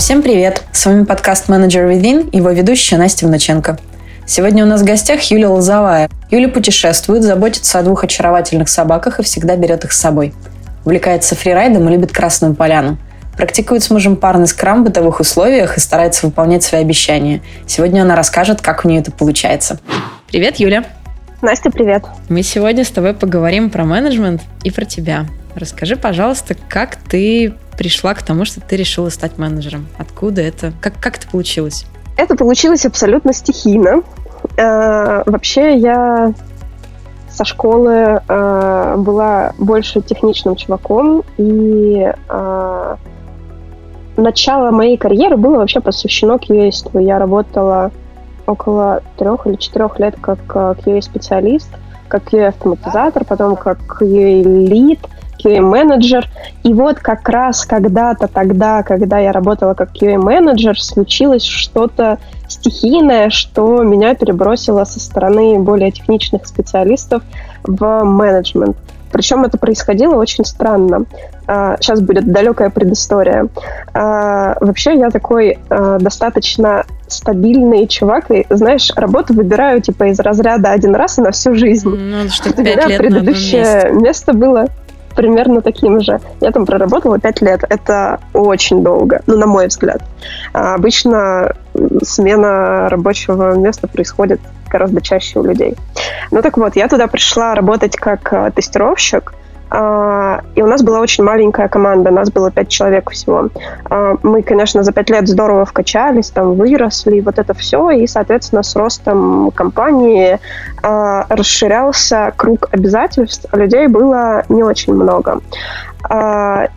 Всем привет! С вами подкаст «Менеджер Within» и его ведущая Настя Внученко. Сегодня у нас в гостях Юлия Лозовая. Юля путешествует, заботится о двух очаровательных собаках и всегда берет их с собой. Увлекается фрирайдом и любит Красную Поляну. Практикует с мужем парный скрам в бытовых условиях и старается выполнять свои обещания. Сегодня она расскажет, как у нее это получается. Привет, Юля! Настя, привет! Мы сегодня с тобой поговорим про менеджмент и про тебя. Расскажи, пожалуйста, как ты пришла к тому, что ты решила стать менеджером? Откуда это? Как, как это получилось? Это получилось абсолютно стихийно. Э, вообще я со школы э, была больше техничным чуваком, и э, начало моей карьеры было вообще посвящено QA. Я работала около трех или четырех лет как QA-специалист, как QA-автоматизатор, потом как QA-лид — QA-менеджер. И вот как раз когда-то тогда, когда я работала как QA-менеджер, случилось что-то стихийное, что меня перебросило со стороны более техничных специалистов в менеджмент. Причем это происходило очень странно. Сейчас а, будет далекая предыстория. А, вообще я такой а, достаточно стабильный чувак, и, знаешь, работу выбираю типа из разряда один раз и на всю жизнь. Ну, что пять лет предыдущее место было примерно таким же. Я там проработала 5 лет. Это очень долго, ну, на мой взгляд. А обычно смена рабочего места происходит гораздо чаще у людей. Ну так вот, я туда пришла работать как э, тестировщик, и у нас была очень маленькая команда, нас было пять человек всего. А, мы, конечно, за пять лет здорово вкачались, там выросли, вот это все, и, соответственно, с ростом компании а, расширялся круг обязательств, а людей было не очень много.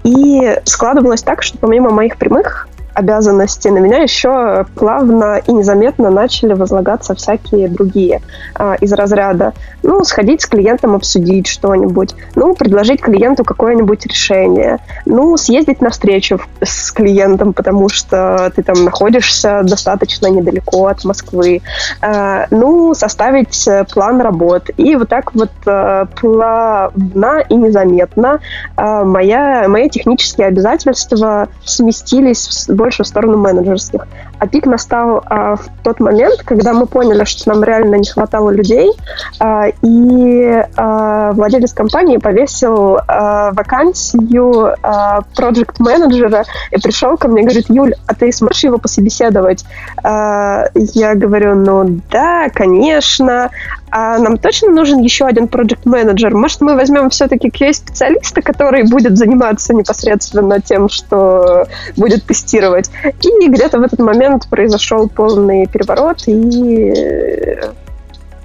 И складывалось так, что помимо моих прямых обязанности, на меня еще плавно и незаметно начали возлагаться всякие другие а, из разряда. Ну, сходить с клиентом, обсудить что-нибудь. Ну, предложить клиенту какое-нибудь решение. Ну, съездить на встречу с клиентом, потому что ты там находишься достаточно недалеко от Москвы. А, ну, составить э, план работ. И вот так вот а, плавно и незаметно а, моя, мои технические обязательства сместились в больше в сторону менеджерских. А пик настал а, в тот момент, когда мы поняли, что нам реально не хватало людей, а, и а, владелец компании повесил а, вакансию а, проект-менеджера и пришел ко мне говорит, Юль, а ты сможешь его пособеседовать? А, я говорю, ну да, конечно а нам точно нужен еще один проект менеджер Может, мы возьмем все-таки QA-специалиста, который будет заниматься непосредственно тем, что будет тестировать. И где-то в этот момент произошел полный переворот, и,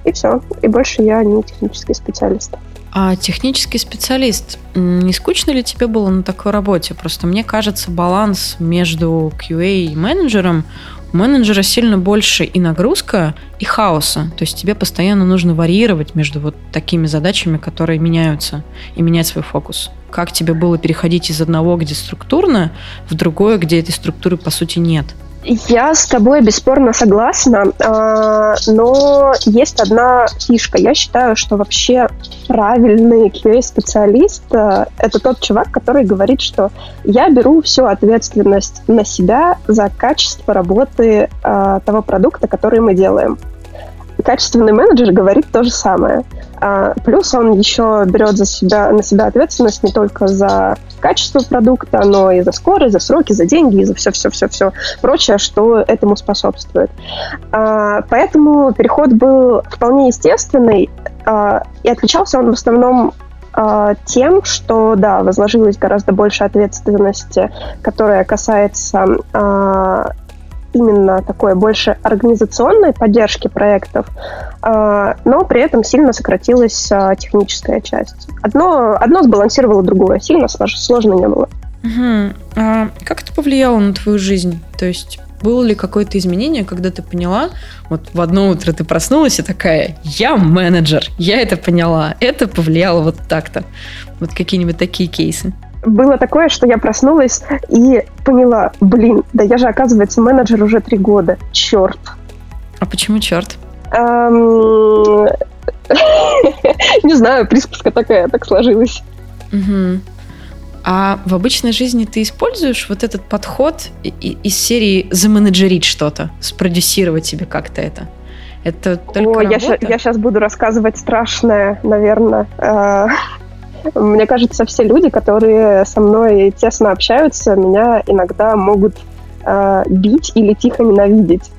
и все. И больше я не технический специалист. А технический специалист, не скучно ли тебе было на такой работе? Просто мне кажется, баланс между QA и менеджером у менеджера сильно больше и нагрузка, и хаоса. То есть тебе постоянно нужно варьировать между вот такими задачами, которые меняются, и менять свой фокус. Как тебе было переходить из одного, где структурно, в другое, где этой структуры по сути нет? Я с тобой бесспорно согласна, а, но есть одна фишка. Я считаю, что вообще правильный QA-специалист а, — это тот чувак, который говорит, что я беру всю ответственность на себя за качество работы а, того продукта, который мы делаем качественный менеджер говорит то же самое. А, плюс он еще берет за себя, на себя ответственность не только за качество продукта, но и за скорость, за сроки, за деньги и за все-все-все-все прочее, что этому способствует. А, поэтому переход был вполне естественный, а, и отличался он в основном а, тем, что, да, возложилась гораздо больше ответственности, которая касается а, именно такой больше организационной поддержки проектов, а, но при этом сильно сократилась а, техническая часть. Одно, одно сбалансировало другое, сильно сложно не было. Угу. А как это повлияло на твою жизнь? То есть было ли какое-то изменение, когда ты поняла, вот в одно утро ты проснулась и такая, я менеджер, я это поняла, это повлияло вот так-то. Вот какие-нибудь такие кейсы было такое, что я проснулась и поняла, блин, да я же, оказывается, менеджер уже три года. Черт. А почему черт? Не знаю, присказка такая, так сложилась. А в обычной жизни ты используешь вот этот подход из серии заменеджерить что-то, спродюсировать себе как-то это? Это только О, я, я сейчас буду рассказывать страшное, наверное. Мне кажется, все люди, которые со мной тесно общаются, меня иногда могут э, бить или тихо ненавидеть.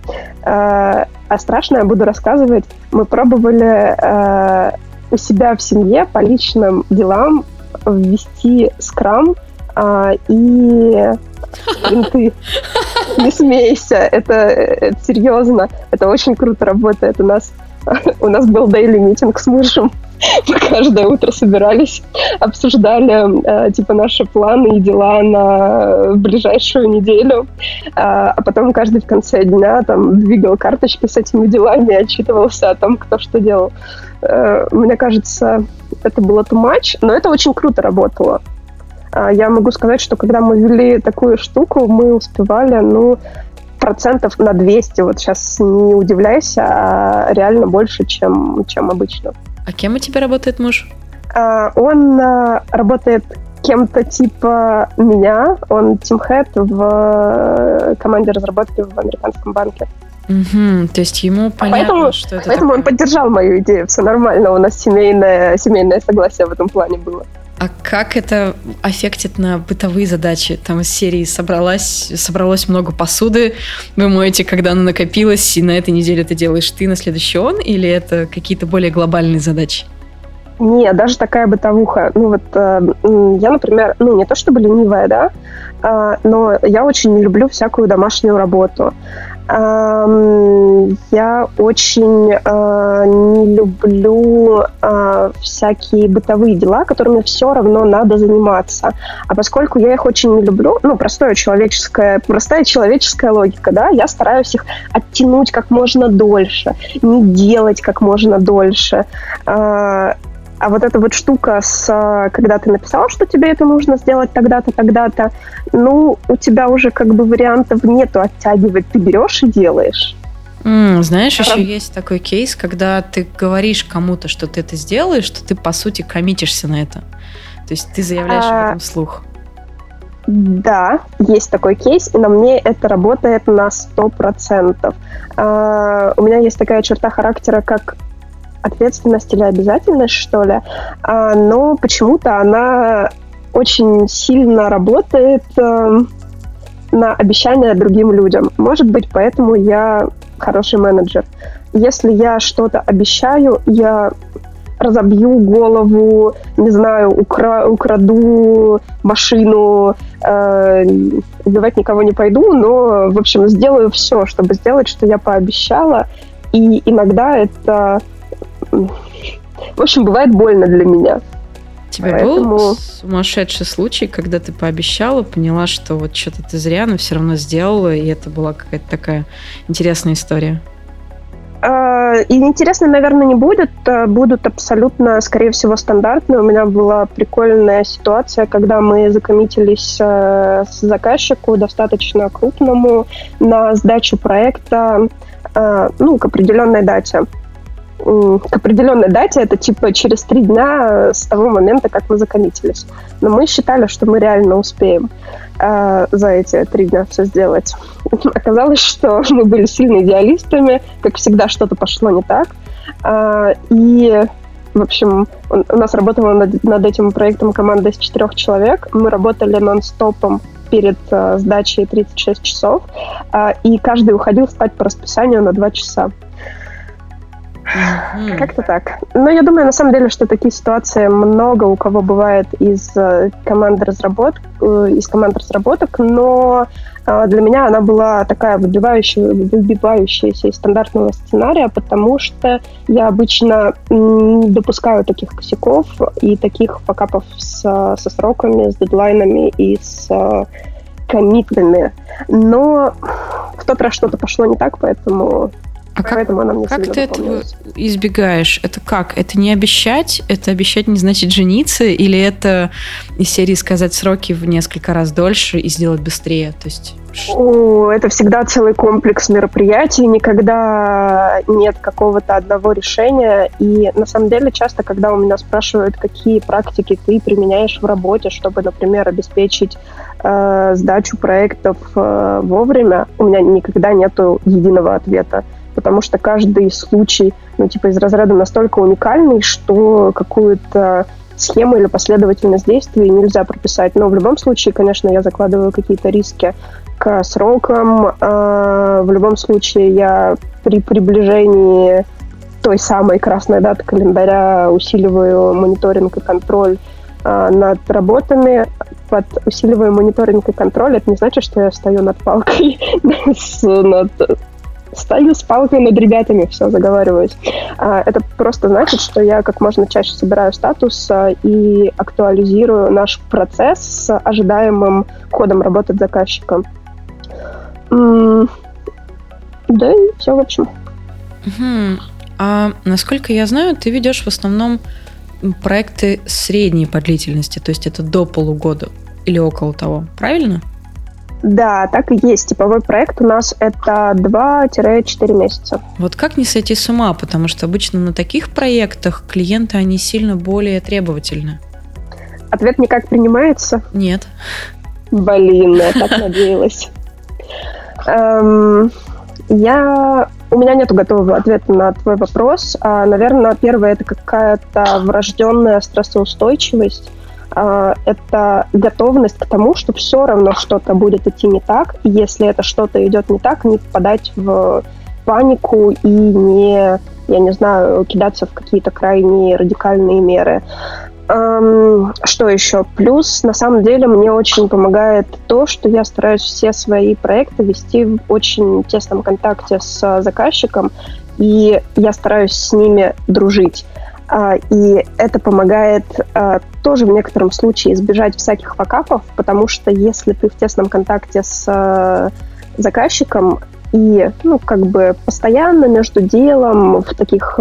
Э, а страшное буду рассказывать. Мы пробовали э, у себя в семье по личным делам ввести скрам э, и ты не смейся, это, это серьезно, это очень круто работает. У нас у нас был daily митинг с мужем. Мы каждое утро собирались, обсуждали э, типа наши планы и дела на ближайшую неделю, а, а потом каждый в конце дня там двигал карточки с этими делами отчитывался о том, кто что делал. Э, мне кажется, это было too much, но это очень круто работало. А, я могу сказать, что когда мы вели такую штуку, мы успевали, ну, процентов на 200, вот сейчас не удивляйся, а реально больше, чем, чем обычно. А кем у тебя работает муж? А, он а, работает кем-то типа меня, он тимхед в э, команде разработки в американском банке. Угу, то есть ему понятно, поэтому, что это Поэтому такое. он поддержал мою идею, все нормально, у нас семейное, семейное согласие в этом плане было. А как это аффектит на бытовые задачи? Там из серии собралась, собралось много посуды, вы моете, когда она накопилась, и на этой неделе это делаешь ты, на следующий он, или это какие-то более глобальные задачи? Не, даже такая бытовуха. Ну вот э, я, например, ну не то чтобы ленивая, да, э, но я очень не люблю всякую домашнюю работу. Я очень э, не люблю э, всякие бытовые дела, которыми все равно надо заниматься. А поскольку я их очень не люблю, ну, простое человеческое, простая человеческая логика, да, я стараюсь их оттянуть как можно дольше, не делать как можно дольше. Э, а вот эта вот штука с, когда ты написал, что тебе это нужно сделать тогда-то, тогда-то, ну, у тебя уже как бы вариантов нету оттягивать. Ты берешь и делаешь. Mm, знаешь, еще есть такой кейс, когда ты говоришь кому-то, что ты это сделаешь, что ты, по сути, коммитишься на это. То есть ты заявляешь а... об этом вслух. Да, есть такой кейс, и на мне это работает на 100%. А, у меня есть такая черта характера, как ответственность или обязательность, что ли, а, но почему-то она очень сильно работает э, на обещания другим людям. Может быть, поэтому я хороший менеджер. Если я что-то обещаю, я разобью голову, не знаю, укра украду машину, э, убивать никого не пойду, но, в общем, сделаю все, чтобы сделать, что я пообещала. И иногда это в общем, бывает больно для меня. Тебе Поэтому... был сумасшедший случай, когда ты пообещала, поняла, что вот что-то ты зря, но все равно сделала, и это была какая-то такая интересная история? А, и интересно, наверное, не будет. А, будут абсолютно, скорее всего, стандартные. У меня была прикольная ситуация, когда мы закоммитились а, с заказчику достаточно крупному на сдачу проекта ну, к определенной дате к определенной дате, это типа через три дня с того момента, как мы закоммитились. Но мы считали, что мы реально успеем э, за эти три дня все сделать. Оказалось, что мы были сильно идеалистами, как всегда что-то пошло не так. Э, и в общем, у нас работала над, над этим проектом команда из четырех человек. Мы работали нон-стопом перед э, сдачей 36 часов, э, и каждый уходил спать по расписанию на 2 часа. Mm-hmm. Как-то так. Но я думаю, на самом деле, что такие ситуации много у кого бывает из э, команды разработок, э, из команд разработок, но э, для меня она была такая выбивающая, выбивающаяся из стандартного сценария, потому что я обычно не допускаю таких косяков и таких факапов с, со сроками, с дедлайнами и с коммитами. Но в тот раз что-то пошло не так, поэтому А как, она мне как ты этого избегаешь? Это как? Это не обещать? Это обещать не значит жениться? Или это из серии сказать сроки в несколько раз дольше и сделать быстрее? То есть... О, это всегда целый комплекс мероприятий, никогда нет какого-то одного решения. И на самом деле часто, когда у меня спрашивают, какие практики ты применяешь в работе, чтобы, например, обеспечить э, сдачу проектов э, вовремя, у меня никогда нету единого ответа потому что каждый случай, ну, типа, из разряда настолько уникальный, что какую-то схему или последовательность действий нельзя прописать. Но в любом случае, конечно, я закладываю какие-то риски к срокам. А, в любом случае, я при приближении той самой красной даты календаря усиливаю мониторинг и контроль а, над работами. Под усиливаю мониторинг и контроль, это не значит, что я стою над палкой над стою с палкой над ребятами, все, заговариваюсь. А, это просто значит, что я как можно чаще собираю статус а, и актуализирую наш процесс с ожидаемым ходом работы заказчика. Да и все, в общем. А насколько я знаю, ты ведешь в основном проекты средней по длительности, то есть это до полугода или около того, правильно? Да, так и есть. Типовой проект у нас это 2-4 месяца. Вот как не сойти с ума, потому что обычно на таких проектах клиенты, они сильно более требовательны. Ответ никак принимается? Нет. Блин, я так надеялась. Эм, я... У меня нет готового ответа на твой вопрос. А, наверное, первое это какая-то врожденная стрессоустойчивость это готовность к тому, что все равно что-то будет идти не так, и если это что-то идет не так, не попадать в панику и не, я не знаю, кидаться в какие-то крайние радикальные меры. Что еще? Плюс, на самом деле, мне очень помогает то, что я стараюсь все свои проекты вести в очень тесном контакте с заказчиком, и я стараюсь с ними дружить. А, и это помогает а, тоже в некотором случае избежать всяких факапов, потому что если ты в тесном контакте с а, заказчиком и, ну, как бы постоянно между делом в таких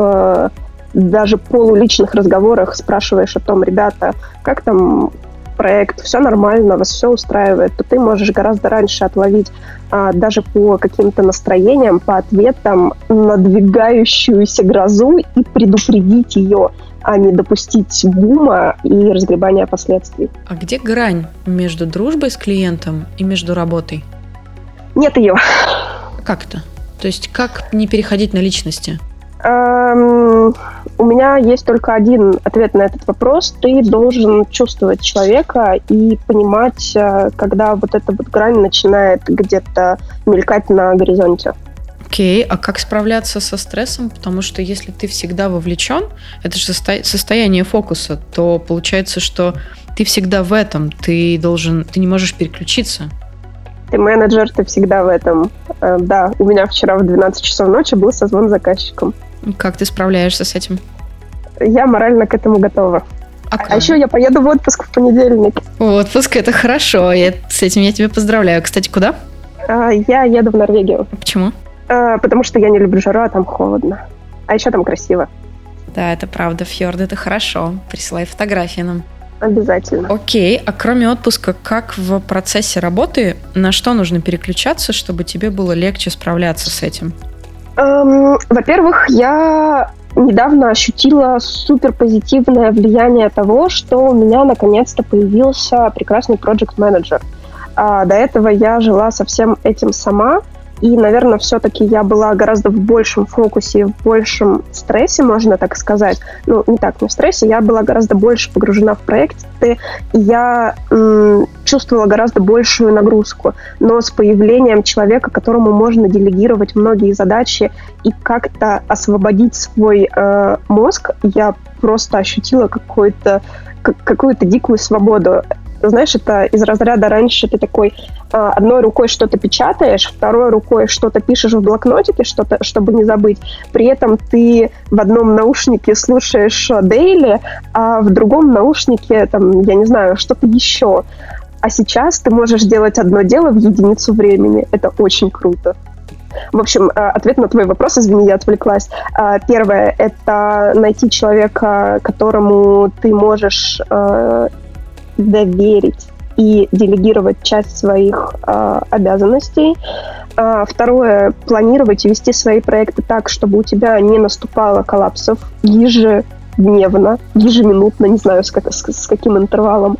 даже полуличных разговорах спрашиваешь о том, ребята, как там проект, все нормально, вас все устраивает, то ты можешь гораздо раньше отловить а, даже по каким-то настроениям, по ответам надвигающуюся грозу и предупредить ее, а не допустить бума и разгребания последствий. А где грань между дружбой с клиентом и между работой? Нет ее. Как это? То есть как не переходить на личности? Эм, у меня есть только один ответ на этот вопрос. Ты должен чувствовать человека и понимать, э, когда вот эта вот грань начинает где-то мелькать на горизонте. Окей, okay. а как справляться со стрессом? Потому что если ты всегда вовлечен, это же состо... состояние фокуса, то получается, что ты всегда в этом, ты должен, ты не можешь переключиться. Ты менеджер, ты всегда в этом. Э, да, у меня вчера в 12 часов ночи был созвон с заказчиком. Как ты справляешься с этим? Я морально к этому готова. А, а еще я поеду в отпуск в понедельник. Отпуск это хорошо. Я, с этим я тебя поздравляю. Кстати, куда? А, я еду в Норвегию. Почему? А, потому что я не люблю жару, а там холодно. А еще там красиво. Да, это правда. Фьорд это хорошо. Присылай фотографии нам. Обязательно. Окей, а кроме отпуска, как в процессе работы, на что нужно переключаться, чтобы тебе было легче справляться с этим? Эм, во-первых, я недавно ощутила супер позитивное влияние того, что у меня наконец-то появился прекрасный проект менеджер. А до этого я жила со всем этим сама, и, наверное, все-таки я была гораздо в большем фокусе, в большем стрессе, можно так сказать. Ну, не так, не в стрессе, я была гораздо больше погружена в проекты, и я м- чувствовала гораздо большую нагрузку. Но с появлением человека, которому можно делегировать многие задачи и как-то освободить свой э, мозг, я просто ощутила какой-то какую-то дикую свободу знаешь, это из разряда раньше ты такой а, одной рукой что-то печатаешь, второй рукой что-то пишешь в блокнотике, что-то, чтобы не забыть. При этом ты в одном наушнике слушаешь дейли, а в другом наушнике, там, я не знаю, что-то еще. А сейчас ты можешь делать одно дело в единицу времени. Это очень круто. В общем, э, ответ на твой вопрос, извини, я отвлеклась. Первое — это найти человека, которому ты можешь доверить и делегировать часть своих э, обязанностей. А, второе, планировать и вести свои проекты так, чтобы у тебя не наступало коллапсов ежедневно, ежеминутно, не знаю, с, как, с, с каким интервалом.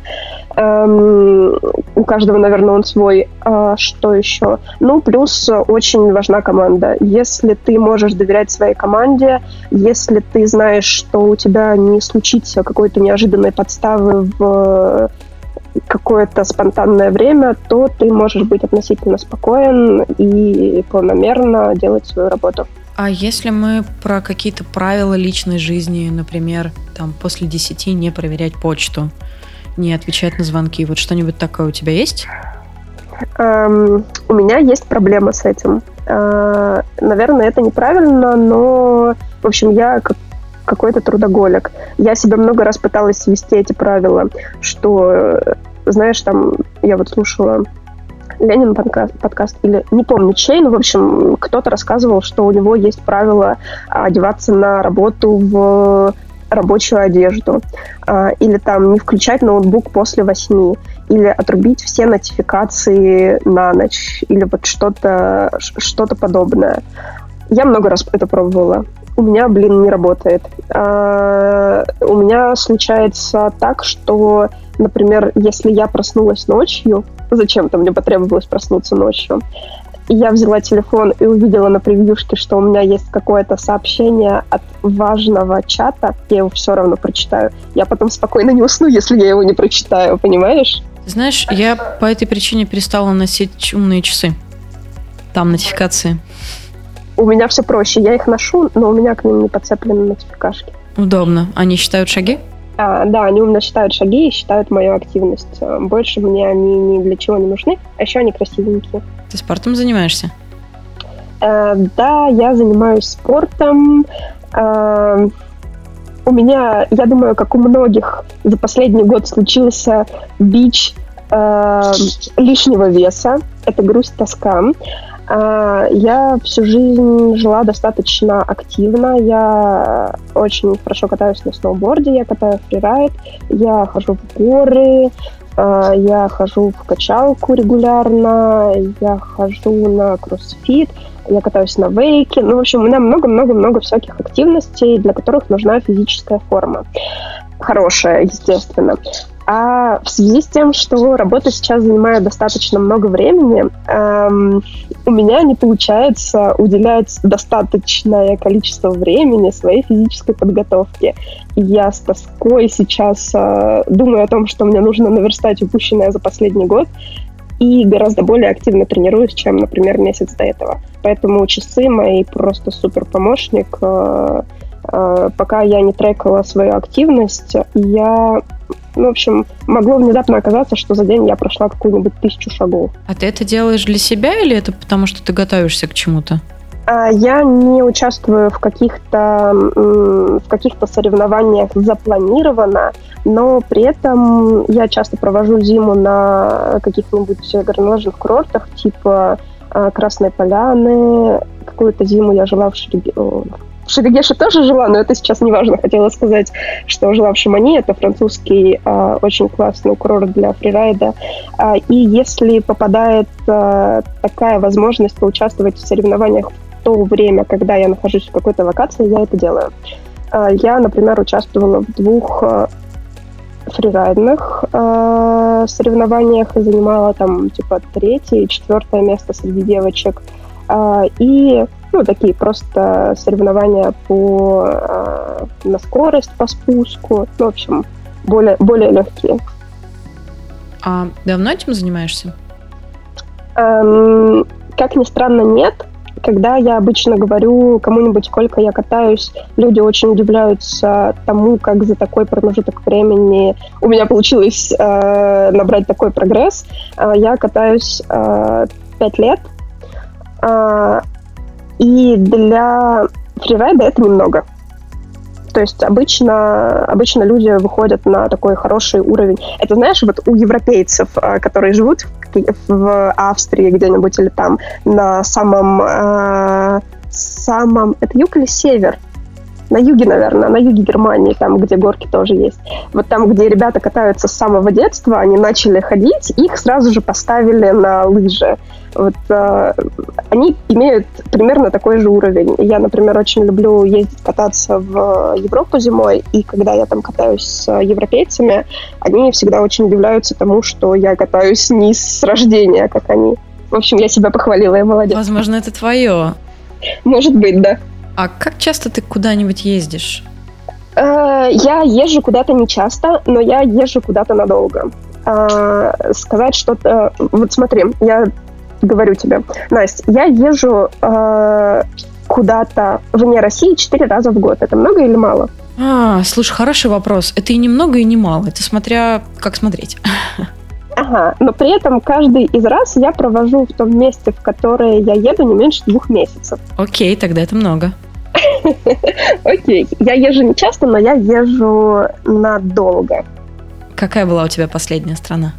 Эм, у каждого, наверное, он свой. А, что еще? Ну, плюс очень важна команда. Если ты можешь доверять своей команде, если ты знаешь, что у тебя не случится какой-то неожиданной подставы в какое-то спонтанное время, то ты можешь быть относительно спокоен и планомерно делать свою работу. А если мы про какие-то правила личной жизни, например, там после 10 не проверять почту, не отвечать на звонки, вот что-нибудь такое у тебя есть? Эм, у меня есть проблема с этим. Э, наверное, это неправильно, но, в общем, я как какой-то трудоголик. Я себя много раз пыталась ввести эти правила, что, знаешь, там, я вот слушала Ленин подкаст, подкаст или не помню чей, но, в общем, кто-то рассказывал, что у него есть правило одеваться на работу в рабочую одежду, а, или там не включать ноутбук после восьми, или отрубить все нотификации на ночь, или вот что-то что подобное. Я много раз это пробовала у меня, блин, не работает. А, у меня случается так, что, например, если я проснулась ночью, зачем-то мне потребовалось проснуться ночью, я взяла телефон и увидела на превьюшке, что у меня есть какое-то сообщение от важного чата, я его все равно прочитаю. Я потом спокойно не усну, если я его не прочитаю, понимаешь? Знаешь, я по этой причине перестала носить умные часы. Там нотификации у меня все проще. Я их ношу, но у меня к ним не подцеплены нотификашки. Удобно. Они считают шаги? А, да, они у меня считают шаги и считают мою активность. А, больше мне они ни для чего не нужны, а еще они красивенькие. Ты спортом занимаешься? Э, да, я занимаюсь спортом. Э, у меня, я думаю, как у многих, за последний год случился бич э, лишнего веса. Это грусть, тоска. А, я всю жизнь жила достаточно активно. Я очень хорошо катаюсь на сноуборде, я катаю фрирайд, я хожу в горы, а, я хожу в качалку регулярно, я хожу на кроссфит, я катаюсь на вейке. Ну, в общем, у меня много-много-много всяких активностей, для которых нужна физическая форма. Хорошая, естественно. А в связи с тем, что работа сейчас занимает достаточно много времени, эм, у меня не получается уделять достаточное количество времени своей физической подготовке. Я с тоской сейчас э, думаю о том, что мне нужно наверстать упущенное за последний год, и гораздо более активно тренируюсь, чем, например, месяц до этого. Поэтому часы мои просто супер помощник. Э, э, пока я не трекала свою активность, я ну, в общем, могло внезапно оказаться, что за день я прошла какую-нибудь тысячу шагов. А ты это делаешь для себя или это потому, что ты готовишься к чему-то? А, я не участвую в каких-то в каких-то соревнованиях запланированно, но при этом я часто провожу зиму на каких-нибудь горнолыжных курортах, типа а, Красной Поляны. Какую-то зиму я жила в Шереге... В Шерегеше тоже жила, но это сейчас не важно. Хотела сказать, что жила в Шимани. Это французский э, очень классный курорт для фрирайда. Э, и если попадает э, такая возможность поучаствовать в соревнованиях в то время, когда я нахожусь в какой-то локации, я это делаю. Э, я, например, участвовала в двух э, фрирайдных э, соревнованиях и занимала там типа третье и четвертое место среди девочек. Э, и ну, такие просто соревнования по, э, на скорость, по спуску. Ну, в общем, более, более легкие. А давно этим занимаешься? Эм, как ни странно, нет. Когда я обычно говорю кому-нибудь, сколько я катаюсь, люди очень удивляются тому, как за такой промежуток времени у меня получилось э, набрать такой прогресс. Э, я катаюсь э, 5 лет. Э, и для фрирайда это немного. То есть обычно, обычно люди выходят на такой хороший уровень. Это, знаешь, вот у европейцев, а, которые живут в Австрии где-нибудь или там на самом, э, самом, это юг или север? на юге, наверное, на юге Германии, там, где горки тоже есть. Вот там, где ребята катаются с самого детства, они начали ходить, их сразу же поставили на лыжи. Вот э, они имеют примерно такой же уровень. Я, например, очень люблю ездить кататься в Европу зимой, и когда я там катаюсь с европейцами, они всегда очень удивляются тому, что я катаюсь не с рождения, как они. В общем, я себя похвалила, я молодец. Возможно, это твое. Может быть, да. А как часто ты куда-нибудь ездишь? Э, я езжу куда-то не часто, но я езжу куда-то надолго. Э, сказать что-то... Вот смотри, я говорю тебе, Настя, я езжу э, куда-то вне России четыре раза в год. Это много или мало? А, слушай, хороший вопрос. Это и не много, и не мало. Это смотря как смотреть. Ага, но при этом каждый из раз я провожу в том месте, в которое я еду, не меньше двух месяцев. Окей, тогда это много. Окей. Я езжу не часто, но я езжу надолго. Какая была у тебя последняя страна?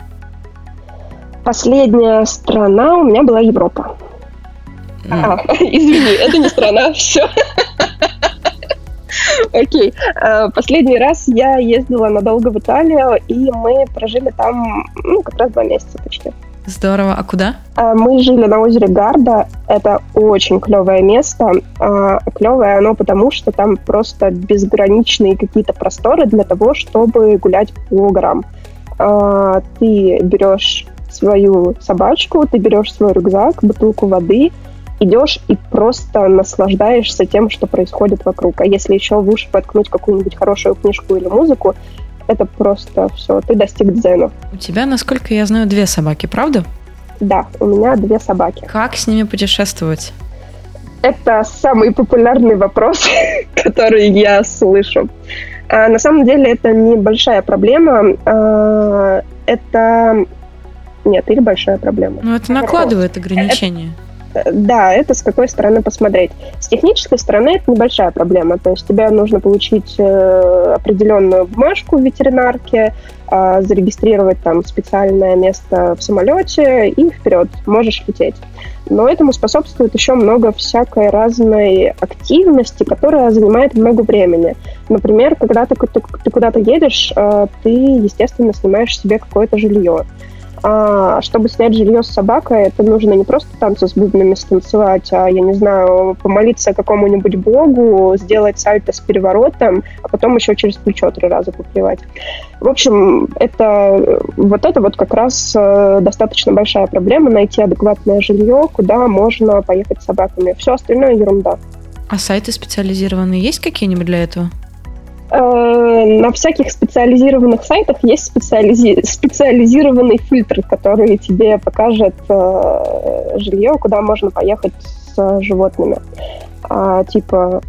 Последняя страна у меня была Европа. А, извини, это не страна, все. Окей. А, последний раз я ездила надолго в Италию, и мы прожили там, ну, как раз два месяца почти. Здорово. А куда? А, мы жили на озере Гарда. Это очень клевое место. А, клевое оно потому, что там просто безграничные какие-то просторы для того, чтобы гулять по горам. А, ты берешь свою собачку, ты берешь свой рюкзак, бутылку воды, идешь и просто наслаждаешься тем, что происходит вокруг. А если еще в уши воткнуть какую-нибудь хорошую книжку или музыку, это просто все, ты достиг дзена. У тебя, насколько я знаю, две собаки, правда? Да, у меня две собаки. Как с ними путешествовать? Это самый популярный вопрос, который я слышу. А, на самом деле это небольшая проблема. А, это... Нет, или большая проблема. Ну, это накладывает ограничения. Это да, это с какой стороны посмотреть. С технической стороны это небольшая проблема. То есть тебе нужно получить э, определенную бумажку в ветеринарке, э, зарегистрировать там специальное место в самолете и вперед, можешь лететь. Но этому способствует еще много всякой разной активности, которая занимает много времени. Например, когда ты, ты, ты куда-то едешь, э, ты, естественно, снимаешь себе какое-то жилье. А чтобы снять жилье с собакой, это нужно не просто танцы с бубнами станцевать, а, я не знаю, помолиться какому-нибудь богу, сделать сальто с переворотом, а потом еще через плечо три раза поплевать. В общем, это вот это вот как раз э, достаточно большая проблема найти адекватное жилье, куда можно поехать с собаками. Все остальное ерунда. А сайты специализированные есть какие-нибудь для этого? Э, на всяких специализированных сайтах есть специализи... специализированный фильтр, который тебе покажет э, жилье, куда можно поехать с животными. А, типа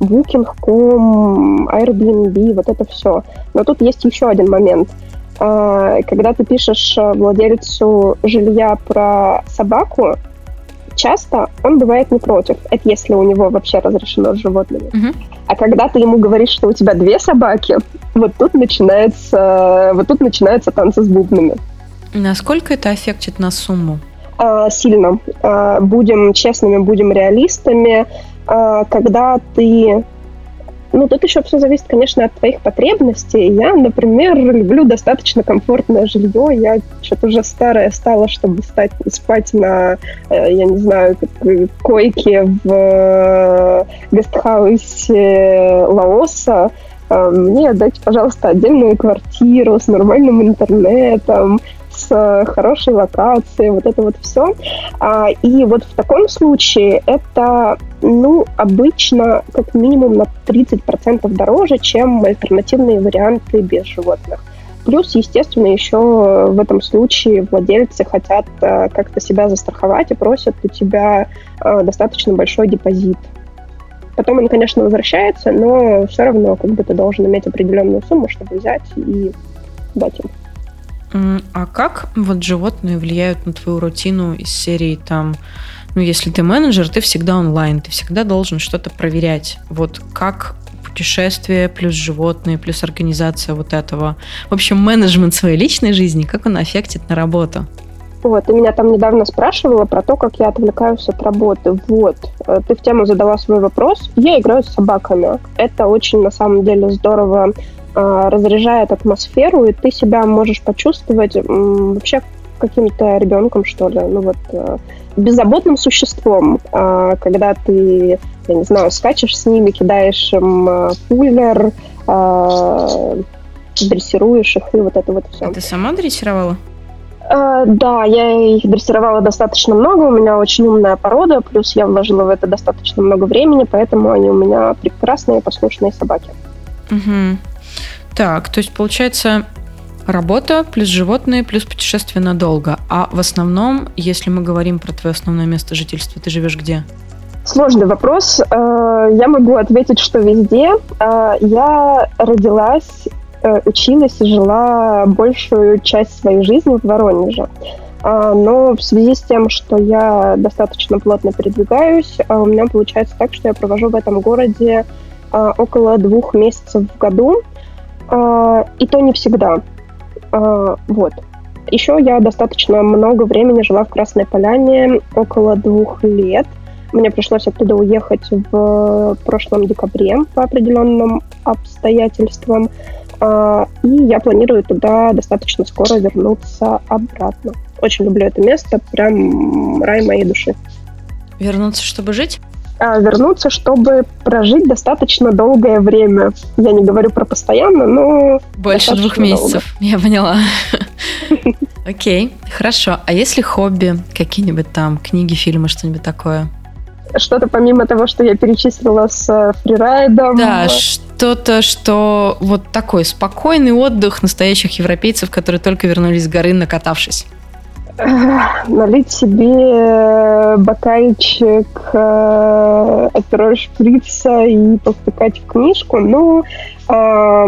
Booking.com, Airbnb, вот это все. Но тут есть еще один момент. А, когда ты пишешь владельцу жилья про собаку, часто он бывает не против. Это если у него вообще разрешено с животными. Uh-huh. А когда ты ему говоришь, что у тебя две собаки, вот тут начинается, вот тут начинаются танцы с бубнами. Насколько это аффектит на сумму? А, сильно. А, будем честными, будем реалистами. А, когда ты ну, тут еще все зависит, конечно, от твоих потребностей. Я, например, люблю достаточно комфортное жилье. Я что-то уже старая стала, чтобы стать, спать на, э, я не знаю, койке в э, гестхаусе Лаоса. Э, мне дайте, пожалуйста, отдельную квартиру с нормальным интернетом, хорошей локацией, вот это вот все. А, и вот в таком случае это, ну, обычно как минимум на 30% дороже, чем альтернативные варианты без животных. Плюс, естественно, еще в этом случае владельцы хотят э, как-то себя застраховать и просят у тебя э, достаточно большой депозит. Потом он, конечно, возвращается, но все равно как бы ты должен иметь определенную сумму, чтобы взять и дать им. А как вот животные влияют на твою рутину из серии там, ну, если ты менеджер, ты всегда онлайн, ты всегда должен что-то проверять. Вот как путешествие плюс животные плюс организация вот этого. В общем, менеджмент своей личной жизни, как он аффектит на работу? Вот, ты меня там недавно спрашивала про то, как я отвлекаюсь от работы. Вот, э, ты в тему задала свой вопрос. Я играю с собаками. Это очень, на самом деле, здорово разряжает атмосферу, и ты себя можешь почувствовать вообще каким-то ребенком, что ли, ну вот, э, беззаботным существом, когда ты, я не знаю, скачешь с ними, кидаешь им пулер, дрессируешь их, и вот это вот все. А ты сама дрессировала? Э, да, я их дрессировала достаточно много, у меня очень умная порода, плюс я вложила в это достаточно много времени, поэтому они у меня прекрасные послушные собаки. Угу. Так, то есть получается работа плюс животные плюс путешествие надолго. А в основном, если мы говорим про твое основное место жительства, ты живешь где? Сложный вопрос. Э, я могу ответить, что везде. Э, я родилась Э, училась и жила большую часть своей жизни в Воронеже. А, но в связи с тем, что я достаточно плотно передвигаюсь, у меня получается так, что я провожу в этом городе около двух месяцев в году, и то не всегда. Вот. Еще я достаточно много времени жила в Красной Поляне, около двух лет. Мне пришлось оттуда уехать в прошлом декабре по определенным обстоятельствам. А, и я планирую туда достаточно скоро вернуться обратно. Очень люблю это место, прям рай моей души. Вернуться, чтобы жить? А, вернуться, чтобы прожить достаточно долгое время. Я не говорю про постоянно, но... Больше двух месяцев, долго. я поняла. Окей, хорошо. А если хобби, какие-нибудь там книги, фильмы, что-нибудь такое? что-то помимо того, что я перечислила с э, фрирайдом. Да, что-то, что вот такой спокойный отдых настоящих европейцев, которые только вернулись с горы, накатавшись. Налить себе э, бокальчик э, апероль шприца и повтыкать в книжку. Ну, э,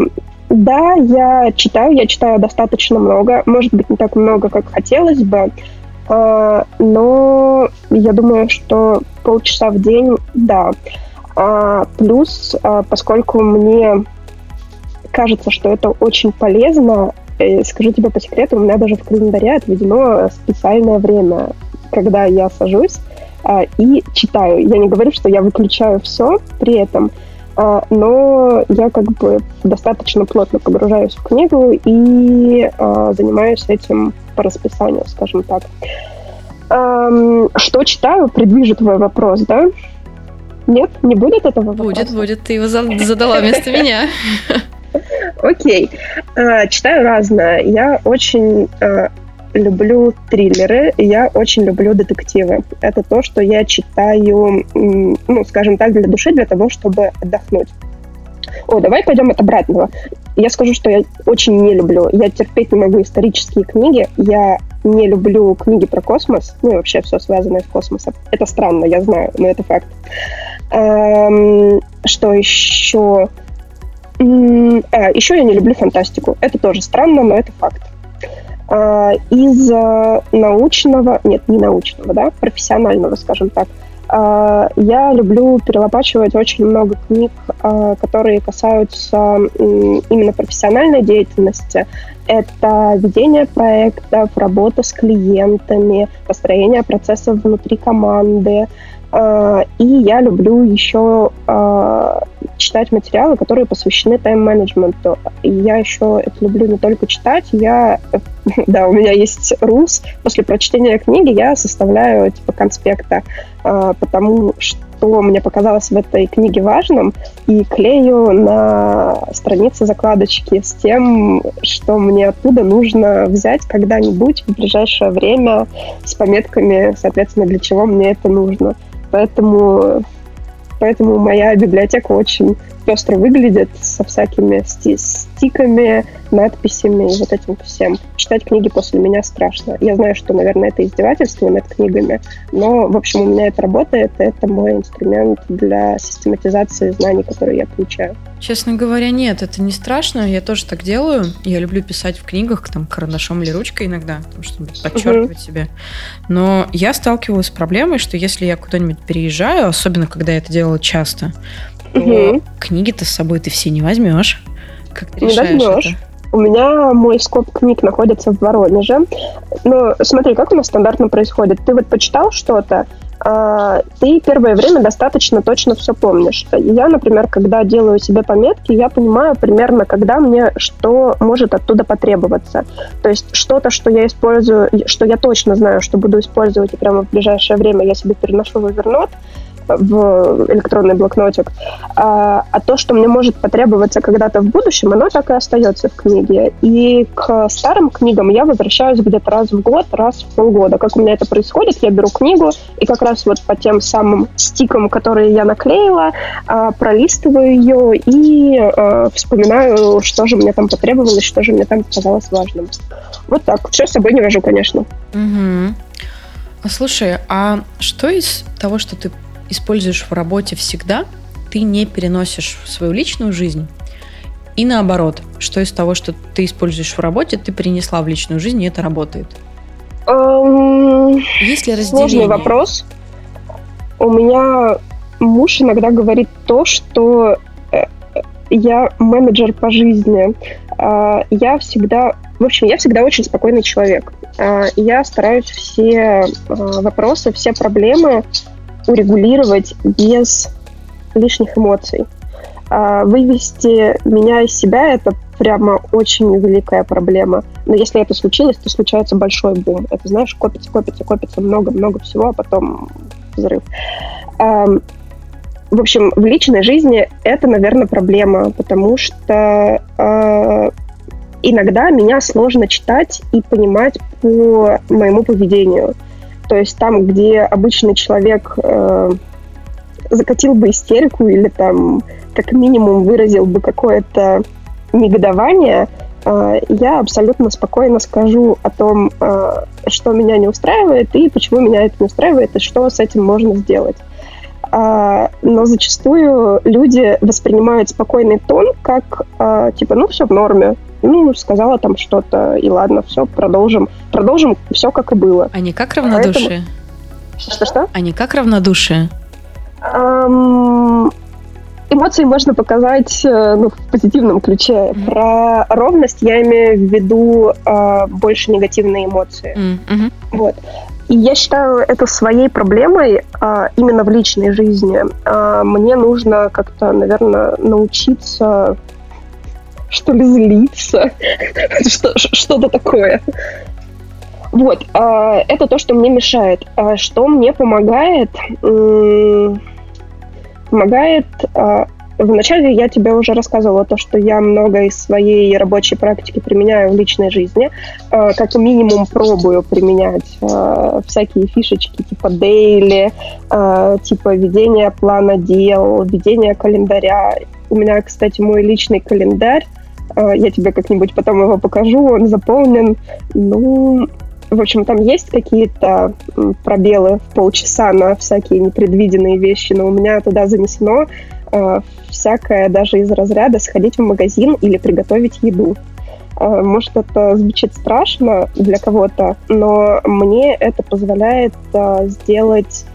да, я читаю, я читаю достаточно много. Может быть, не так много, как хотелось бы. А, но я думаю, что полчаса в день, да. А, плюс, поскольку мне кажется, что это очень полезно, э, скажу тебе по секрету, у меня даже в календаре отведено специальное время, когда я сажусь и читаю. Я не говорю, что я выключаю все при этом, но я как бы достаточно плотно погружаюсь в книгу и занимаюсь этим по расписанию, скажем так. Что читаю, предвижу твой вопрос, да? Нет, не будет этого вопроса? Будет, будет. Ты его задала вместо меня. Окей. Э, читаю разное. Я очень э, люблю триллеры, я очень люблю детективы. Это то, что я читаю, ну, скажем так, для души, для того, чтобы отдохнуть. О, давай пойдем от обратного. Я скажу, что я очень не люблю. Я терпеть не могу исторические книги. Я не люблю книги про космос. Ну и вообще все связанное с космосом. Это странно, я знаю, но это факт. Эм, что еще? А, еще я не люблю фантастику. Это тоже странно, но это факт. А, из э, научного, нет, не научного, да, профессионального, скажем так, а, я люблю перелопачивать очень много книг, а, которые касаются именно профессиональной деятельности. Это ведение проектов, работа с клиентами, построение процессов внутри команды, и я люблю еще а, читать материалы, которые посвящены тайм-менеджменту. Я еще это люблю не только читать, я, да, у меня есть рус. После прочтения книги я составляю типа конспекта, а, потому что мне показалось в этой книге важным, и клею на странице закладочки с тем, что мне оттуда нужно взять когда-нибудь в ближайшее время с пометками, соответственно, для чего мне это нужно. Поэтому, поэтому моя библиотека очень пестро выглядит со всякими сти стиками, надписями и вот этим всем. Читать книги после меня страшно. Я знаю, что, наверное, это издевательство над книгами, но, в общем, у меня это работает, это мой инструмент для систематизации знаний, которые я получаю. Честно говоря, нет, это не страшно. Я тоже так делаю. Я люблю писать в книгах там карандашом или ручкой иногда, потому что подчеркивать uh-huh. себе. Но я сталкивалась с проблемой, что если я куда-нибудь переезжаю, особенно когда я это делала часто, то угу. книги-то с собой ты все не возьмешь. Как ты не решаешь возьмешь. это? У меня мой скоп книг находится в Воронеже. Ну, смотри, как у нас стандартно происходит. Ты вот почитал что-то, а, ты первое время достаточно точно все помнишь. Я, например, когда делаю себе пометки, я понимаю примерно, когда мне что может оттуда потребоваться. То есть что-то, что я использую, что я точно знаю, что буду использовать, и прямо в ближайшее время я себе переношу в Evernote, в электронный блокнотик. А, а то, что мне может потребоваться когда-то в будущем, оно так и остается в книге. И к старым книгам я возвращаюсь где-то раз в год, раз в полгода. Как у меня это происходит, я беру книгу и как раз вот по тем самым стикам, которые я наклеила, а, пролистываю ее и а, вспоминаю, что же мне там потребовалось, что же мне там показалось важным. Вот так. Все с собой не вожу, конечно. Угу. Слушай, а что из того, что ты используешь в работе всегда, ты не переносишь в свою личную жизнь. И наоборот, что из того, что ты используешь в работе, ты перенесла в личную жизнь, и это работает. Um, Есть ли разделение? Сложный вопрос. У меня муж иногда говорит то, что э, я менеджер по жизни. А, я всегда, в общем, я всегда очень спокойный человек. А, я стараюсь все а, вопросы, все проблемы урегулировать без лишних эмоций. А вывести меня из себя это прямо очень великая проблема. Но если это случилось, то случается большой бум. Это, знаешь, копится, копится, копится много-много всего, а потом взрыв. В общем, в личной жизни это, наверное, проблема, потому что э, иногда меня сложно читать и понимать по моему поведению. То есть там, где обычный человек э, закатил бы истерику или там как минимум выразил бы какое-то негодование, э, я абсолютно спокойно скажу о том, э, что меня не устраивает и почему меня это не устраивает и что с этим можно сделать. А, но зачастую люди воспринимают спокойный тон как а, типа, ну все в норме, ну, сказала там что-то, и ладно, все, продолжим. Продолжим все, как и было. А не как равнодушие? Что-что? А не как равнодушие? Um, эмоции можно показать э, ну, в позитивном ключе. Mm-hmm. Про ровность я имею в виду э, больше негативные эмоции. Mm-hmm. Вот. И я считаю это своей проблемой а, именно в личной жизни. А, мне нужно как-то, наверное, научиться что ли, злиться, что-то такое. Вот, а, это то, что мне мешает. А что мне помогает? Помогает а, Вначале я тебе уже рассказывала то, что я много из своей рабочей практики применяю в личной жизни. Как минимум пробую применять всякие фишечки типа дейли, типа ведения плана дел, ведения календаря. У меня, кстати, мой личный календарь а, я тебе как-нибудь потом его покажу, он заполнен. Ну, в общем, там есть какие-то пробелы в полчаса на всякие непредвиденные вещи, но у меня туда занесено э, всякое даже из разряда сходить в магазин или приготовить еду. Э, может, это звучит страшно для кого-то, но мне это позволяет сделать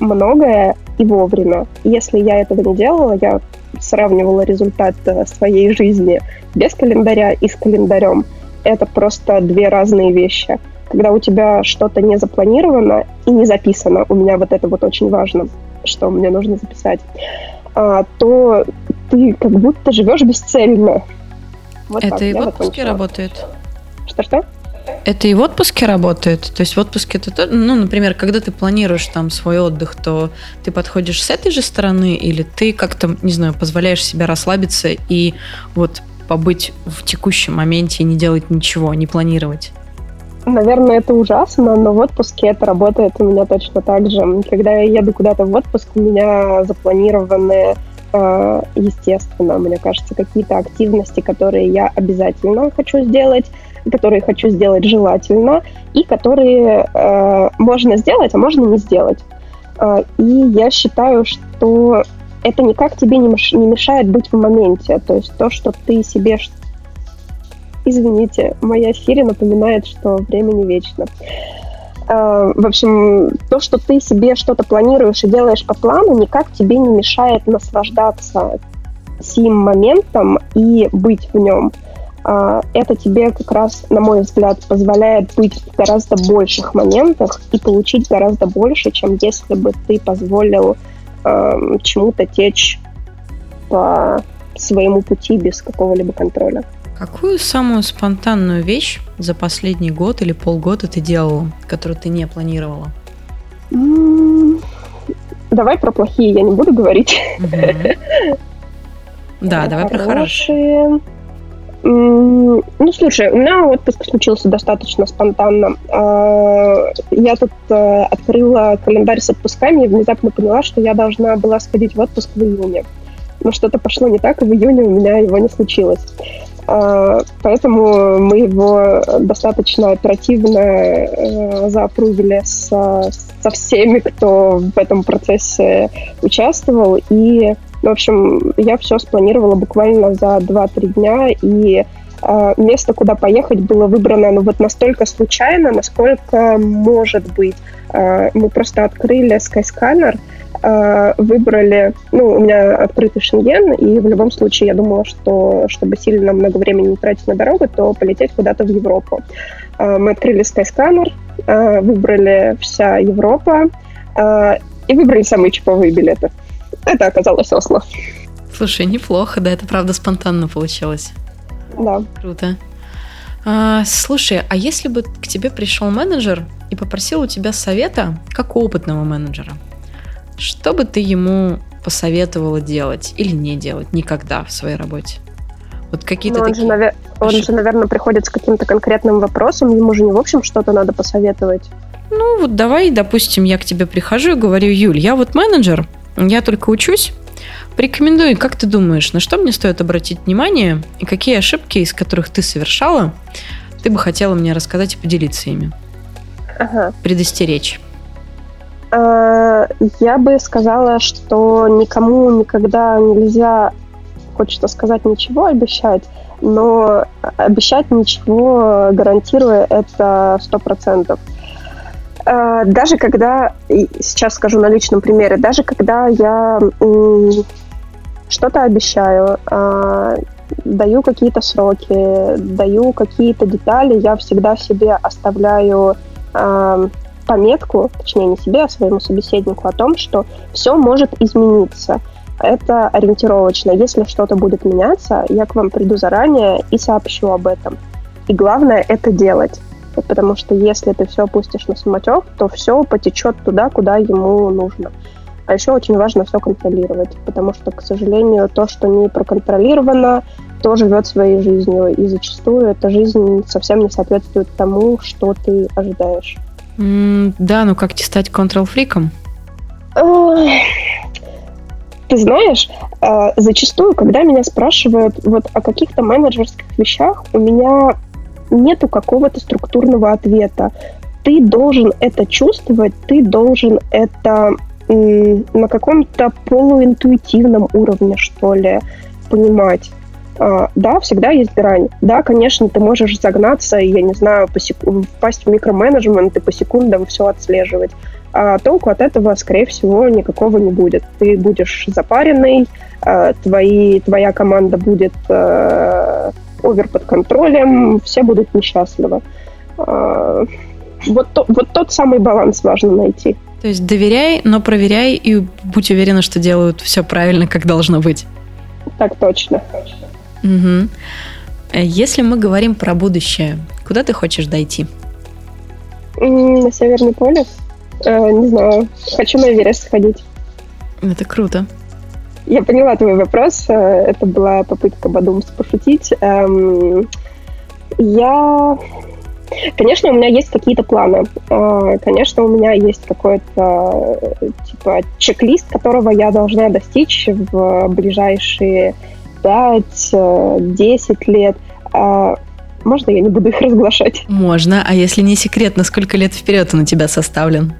многое и вовремя. Если я этого не делала, я сравнивала результат э, своей жизни без календаря и с календарем, это просто две разные вещи. Когда у тебя что-то не запланировано и не записано, у меня вот это вот очень важно, что мне нужно записать, а, то ты как будто живешь бесцельно. Вот это так, и в отпуске работает? Что-что? Это и в отпуске работает? То есть в отпуске ты, ну, например, когда ты планируешь там свой отдых, то ты подходишь с этой же стороны или ты как-то, не знаю, позволяешь себе расслабиться и вот побыть в текущем моменте и не делать ничего, не планировать? Наверное, это ужасно, но в отпуске это работает у меня точно так же. Когда я еду куда-то в отпуск, у меня запланированы э, естественно, мне кажется, какие-то активности, которые я обязательно хочу сделать, которые хочу сделать желательно, и которые э, можно сделать, а можно не сделать. Э, и я считаю, что это никак тебе не, не мешает быть в моменте. То есть то, что ты себе... Извините, моя Сири напоминает, что время не вечно. Э, в общем, то, что ты себе что-то планируешь и делаешь по плану, никак тебе не мешает наслаждаться сим моментом и быть в нем. А, это тебе как раз, на мой взгляд, позволяет быть в гораздо больших моментах и получить гораздо больше, чем если бы ты позволил э, чему-то течь по своему пути без какого-либо контроля. Какую самую спонтанную вещь за последний год или полгода ты делала, которую ты не планировала? Давай про плохие я не буду говорить. Да, давай про хорошие. Ну, слушай, у меня отпуск случился достаточно спонтанно. А, я тут э, открыла календарь с отпусками и внезапно поняла, что я должна была сходить в отпуск в июне. Но что-то пошло не так, и в июне у меня его не случилось. А, поэтому мы его достаточно оперативно э, заапрувили со, всеми, кто в этом процессе участвовал. И, в общем, я все спланировала буквально за 2-3 дня, и э, место, куда поехать, было выбрано ну, вот настолько случайно, насколько может быть. Э, мы просто открыли Skyscanner, э, выбрали, ну, у меня открытый Шенген, и в любом случае я думала, что чтобы сильно много времени не тратить на дорогу, то полететь куда-то в Европу. Э, мы открыли Skyscanner, э, выбрали вся Европа э, и выбрали самые чиповые билеты. Это оказалось Осло. Слушай, неплохо, да, это правда спонтанно получилось. Да. Круто. А, слушай, а если бы к тебе пришел менеджер и попросил у тебя совета, как у опытного менеджера, что бы ты ему посоветовала делать или не делать никогда в своей работе? Вот какие-то он, такие... же, навер... он же, наверное, приходит с каким-то конкретным вопросом, ему же не в общем что-то надо посоветовать. Ну вот давай, допустим, я к тебе прихожу и говорю, Юль, я вот менеджер, я только учусь, Порекомендуй, как ты думаешь, на что мне стоит обратить внимание и какие ошибки, из которых ты совершала, ты бы хотела мне рассказать и поделиться ими? Ага. Предостеречь. А, я бы сказала, что никому никогда нельзя, хочется сказать, ничего обещать, но обещать ничего, гарантируя это сто процентов. А, даже когда, сейчас скажу на личном примере, даже когда я что-то обещаю, а, даю какие-то сроки, даю какие-то детали, я всегда себе оставляю пометку, точнее не себе, а своему собеседнику о том, что все может измениться. Это ориентировочно. Если что-то будет меняться, я к вам приду заранее и сообщу об этом. И главное это делать. Потому что если ты все опустишь на самотек, то все потечет туда, куда ему нужно. А еще очень важно все контролировать, потому что, к сожалению, то, что не проконтролировано, то живет своей жизнью. И зачастую эта жизнь совсем не соответствует тому, что ты ожидаешь. Mm, да, ну как тебе стать контрол-фриком? Ты знаешь, э, зачастую, когда меня спрашивают вот о каких-то менеджерских вещах, у меня нету какого-то структурного ответа. Ты должен это чувствовать, ты должен это на каком-то полуинтуитивном уровне, что ли, понимать. А, да, всегда есть грань. Да, конечно, ты можешь загнаться, я не знаю, по сек... впасть в микроменеджмент и по секундам все отслеживать. А толку от этого, скорее всего, никакого не будет. Ты будешь запаренный, а, твои, твоя команда будет а, овер под контролем, все будут несчастливы. А, вот, то, вот тот самый баланс важно найти. То есть доверяй, но проверяй и будь уверена, что делают все правильно, как должно быть. Так точно. Угу. Если мы говорим про будущее, куда ты хочешь дойти? На Северный полюс. Э, не знаю. Хочу на Эверест сходить. Это круто. Я поняла твой вопрос. Э, это была попытка Бадумс пошутить. Эм, я Конечно, у меня есть какие-то планы. Э, конечно, у меня есть какой-то типа чек-лист, которого я должна достичь в ближайшие 5-10 лет. А можно я не буду их разглашать? Можно. А если не секрет, на сколько лет вперед он у тебя составлен?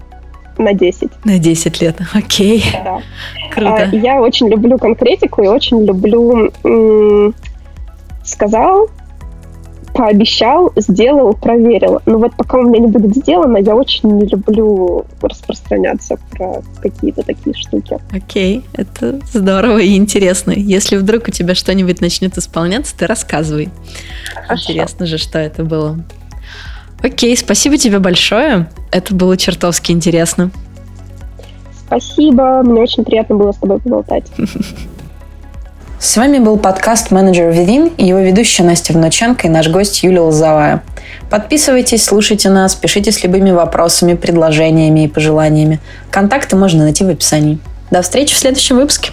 На 10. На 10 лет, окей. Да. Круто. А, я очень люблю конкретику и очень люблю м- сказал, пообещал, сделал, проверил. Но вот пока у меня не будет сделано, я очень не люблю распространяться про какие-то такие штуки. Окей, это здорово и интересно. Если вдруг у тебя что-нибудь начнет исполняться, ты рассказывай. Хорошо. Интересно же, что это было. Окей, спасибо тебе большое. Это было чертовски интересно. Спасибо, мне очень приятно было с тобой поболтать. С вами был подкаст «Менеджер Within» и его ведущая Настя Внученко и наш гость Юлия Лозовая. Подписывайтесь, слушайте нас, пишите с любыми вопросами, предложениями и пожеланиями. Контакты можно найти в описании. До встречи в следующем выпуске.